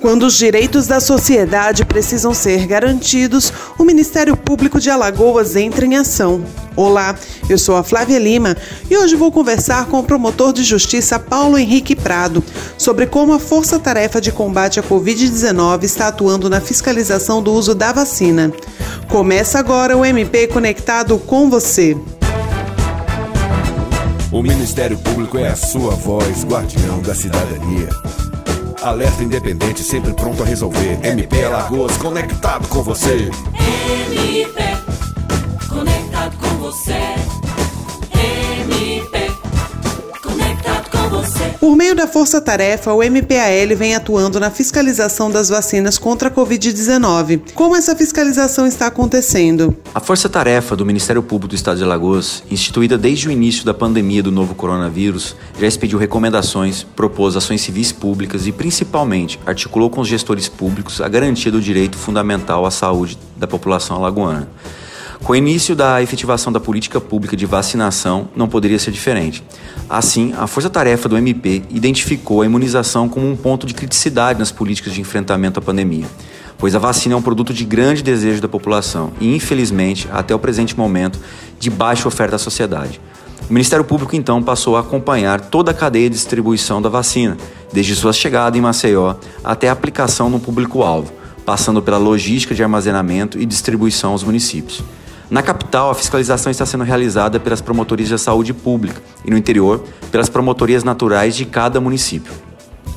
Quando os direitos da sociedade precisam ser garantidos, o Ministério Público de Alagoas entra em ação. Olá, eu sou a Flávia Lima e hoje vou conversar com o promotor de justiça Paulo Henrique Prado sobre como a Força Tarefa de Combate à Covid-19 está atuando na fiscalização do uso da vacina. Começa agora o MP Conectado com você. O Ministério Público é a sua voz, guardião da cidadania. Alerta independente, sempre pronto a resolver. MP Alagoas, conectado com você. MP, conectado com você. Por meio da Força Tarefa, o MPAL vem atuando na fiscalização das vacinas contra a Covid-19. Como essa fiscalização está acontecendo? A Força Tarefa do Ministério Público do Estado de Alagoas, instituída desde o início da pandemia do novo coronavírus, já expediu recomendações, propôs ações civis públicas e, principalmente, articulou com os gestores públicos a garantia do direito fundamental à saúde da população alagoana. Com o início da efetivação da política pública de vacinação, não poderia ser diferente. Assim, a Força Tarefa do MP identificou a imunização como um ponto de criticidade nas políticas de enfrentamento à pandemia, pois a vacina é um produto de grande desejo da população e, infelizmente, até o presente momento, de baixa oferta à sociedade. O Ministério Público então passou a acompanhar toda a cadeia de distribuição da vacina, desde sua chegada em Maceió até a aplicação no público-alvo, passando pela logística de armazenamento e distribuição aos municípios. Na capital, a fiscalização está sendo realizada pelas promotorias de saúde pública e no interior, pelas promotorias naturais de cada município.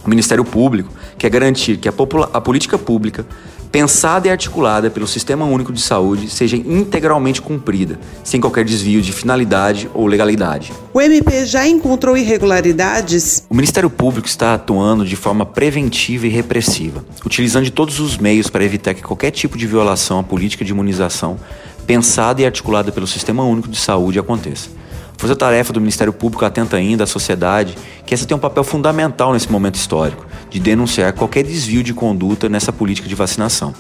O Ministério Público quer garantir que a, a, política pública, pensada e articulada pelo Sistema Único de Saúde, seja integralmente cumprida, sem qualquer desvio de finalidade ou legalidade. O MP já encontrou irregularidades? O Ministério Público está atuando de forma preventiva e repressiva, utilizando de todos os meios para evitar que qualquer tipo de violação à política de imunização pensada e articulada pelo Sistema Único de Saúde aconteça. A força-tarefa do Ministério Público atenta ainda à sociedade que essa tem um papel fundamental nesse momento histórico, de denunciar qualquer desvio de conduta nessa política de vacinação.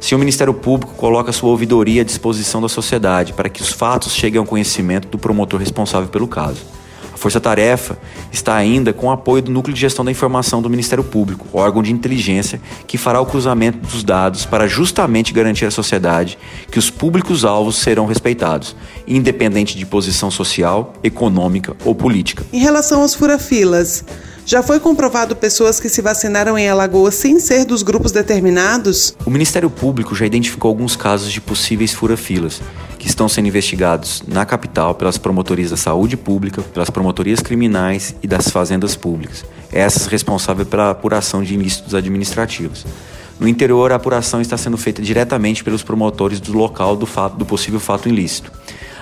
Se o Ministério Público coloca sua ouvidoria à disposição da sociedade para que os fatos cheguem ao conhecimento do promotor responsável pelo caso. Força Tarefa está ainda com o apoio do Núcleo de Gestão da Informação do Ministério Público, órgão de inteligência que fará o cruzamento dos dados para justamente garantir à sociedade que os públicos-alvos serão respeitados, independente de posição social, econômica ou política. Em relação aos furafilas, já foi comprovado pessoas que se vacinaram em Alagoas sem ser dos grupos determinados? O Ministério Público já identificou alguns casos de possíveis furafilas, que estão sendo investigados na capital pelas promotorias da saúde pública, pelas promotorias criminais e das fazendas públicas, essas responsáveis pela apuração de ilícitos administrativos. No interior, a apuração está sendo feita diretamente pelos promotores do local do, fato, do possível fato ilícito.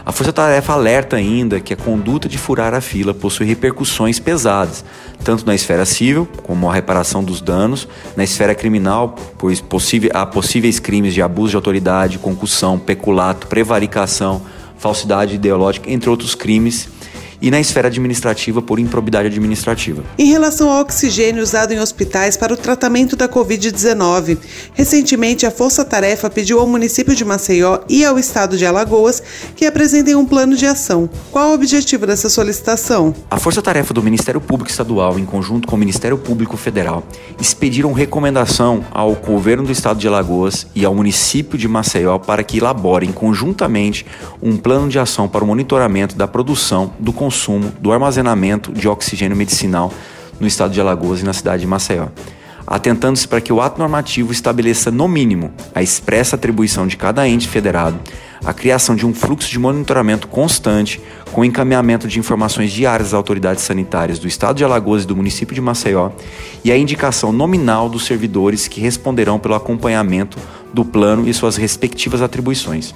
A Força Tarefa alerta ainda que a conduta de furar a fila possui repercussões pesadas, tanto na esfera civil, como a reparação dos danos, na esfera criminal, pois há possíveis crimes de abuso de autoridade, concussão, peculato, prevaricação, falsidade ideológica, entre outros crimes e na esfera administrativa por improbidade administrativa. Em relação ao oxigênio usado em hospitais para o tratamento da Covid-19, recentemente a Força Tarefa pediu ao município de Maceió e ao estado de Alagoas que apresentem um plano de ação. Qual o objetivo dessa solicitação? A Força Tarefa do Ministério Público Estadual, em conjunto com o Ministério Público Federal, expediram recomendação ao governo do estado de Alagoas e ao município de Maceió para que elaborem conjuntamente um plano de ação para o monitoramento da produção, do consumo consumo do armazenamento de oxigênio medicinal no estado de Alagoas e na cidade de Maceió, atentando-se para que o ato normativo estabeleça, no mínimo, a expressa atribuição de cada ente federado, a criação de um fluxo de monitoramento constante, com encaminhamento de informações diárias às autoridades sanitárias do estado de Alagoas e do município de Maceió, e a indicação nominal dos servidores que responderão pelo acompanhamento do plano e suas respectivas atribuições.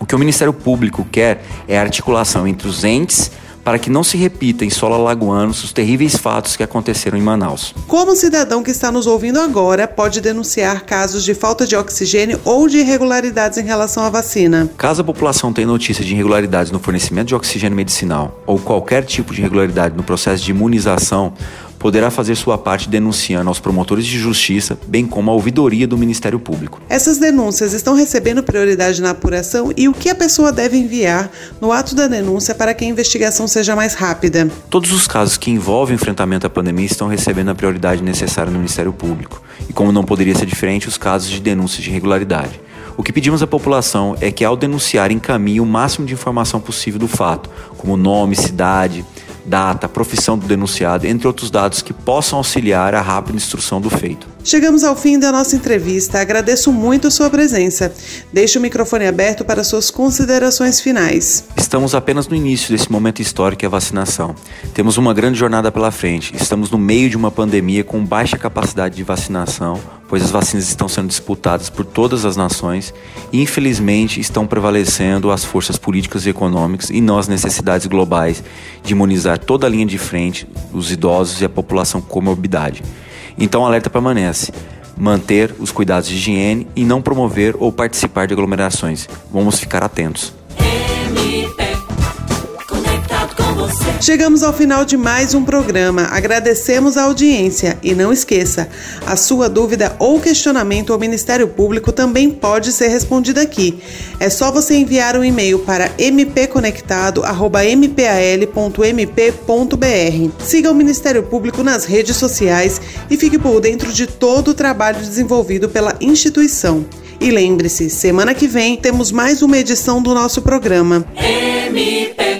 O que o Ministério Público quer é a articulação entre os entes para que não se repita em solo alagoano os terríveis fatos que aconteceram em Manaus. Como o cidadão que está nos ouvindo agora pode denunciar casos de falta de oxigênio ou de irregularidades em relação à vacina? Caso a população tenha notícia de irregularidades no fornecimento de oxigênio medicinal ou qualquer tipo de irregularidade no processo de imunização, poderá fazer sua parte denunciando aos promotores de justiça, bem como a ouvidoria do Ministério Público. Essas denúncias estão recebendo prioridade na apuração e o que a pessoa deve enviar no ato da denúncia para que a investigação seja mais rápida? Todos os casos que envolvem enfrentamento à pandemia estão recebendo a prioridade necessária no Ministério Público. E como não poderia ser diferente, os casos de denúncia de irregularidade. O que pedimos à população é que, ao denunciar, encaminhe o máximo de informação possível do fato, como nome, cidade, data, profissão do denunciado, entre outros dados que possam auxiliar a rápida instrução do feito. Chegamos ao fim da nossa entrevista. Agradeço muito sua presença. Deixe o microfone aberto para suas considerações finais. Estamos apenas no início desse momento histórico que é a vacinação. Temos uma grande jornada pela frente. Estamos no meio de uma pandemia com baixa capacidade de vacinação, pois as vacinas estão sendo disputadas por todas as nações e, infelizmente, estão prevalecendo as forças políticas e econômicas e não as necessidades globais de imunizar toda a linha de frente, os idosos e a população com comorbidade. Então, o alerta permanece: manter os cuidados de higiene e não promover ou participar de aglomerações. Vamos ficar atentos. Chegamos ao final de mais um programa. Agradecemos a audiência e não esqueça, a sua dúvida ou questionamento ao Ministério Público também pode ser respondida aqui. É só você enviar um e-mail para mpconectado@mpal.mp.br. Siga o Ministério Público nas redes sociais e fique por dentro de todo o trabalho desenvolvido pela instituição. E lembre-se, semana que vem temos mais uma edição do nosso programa. MP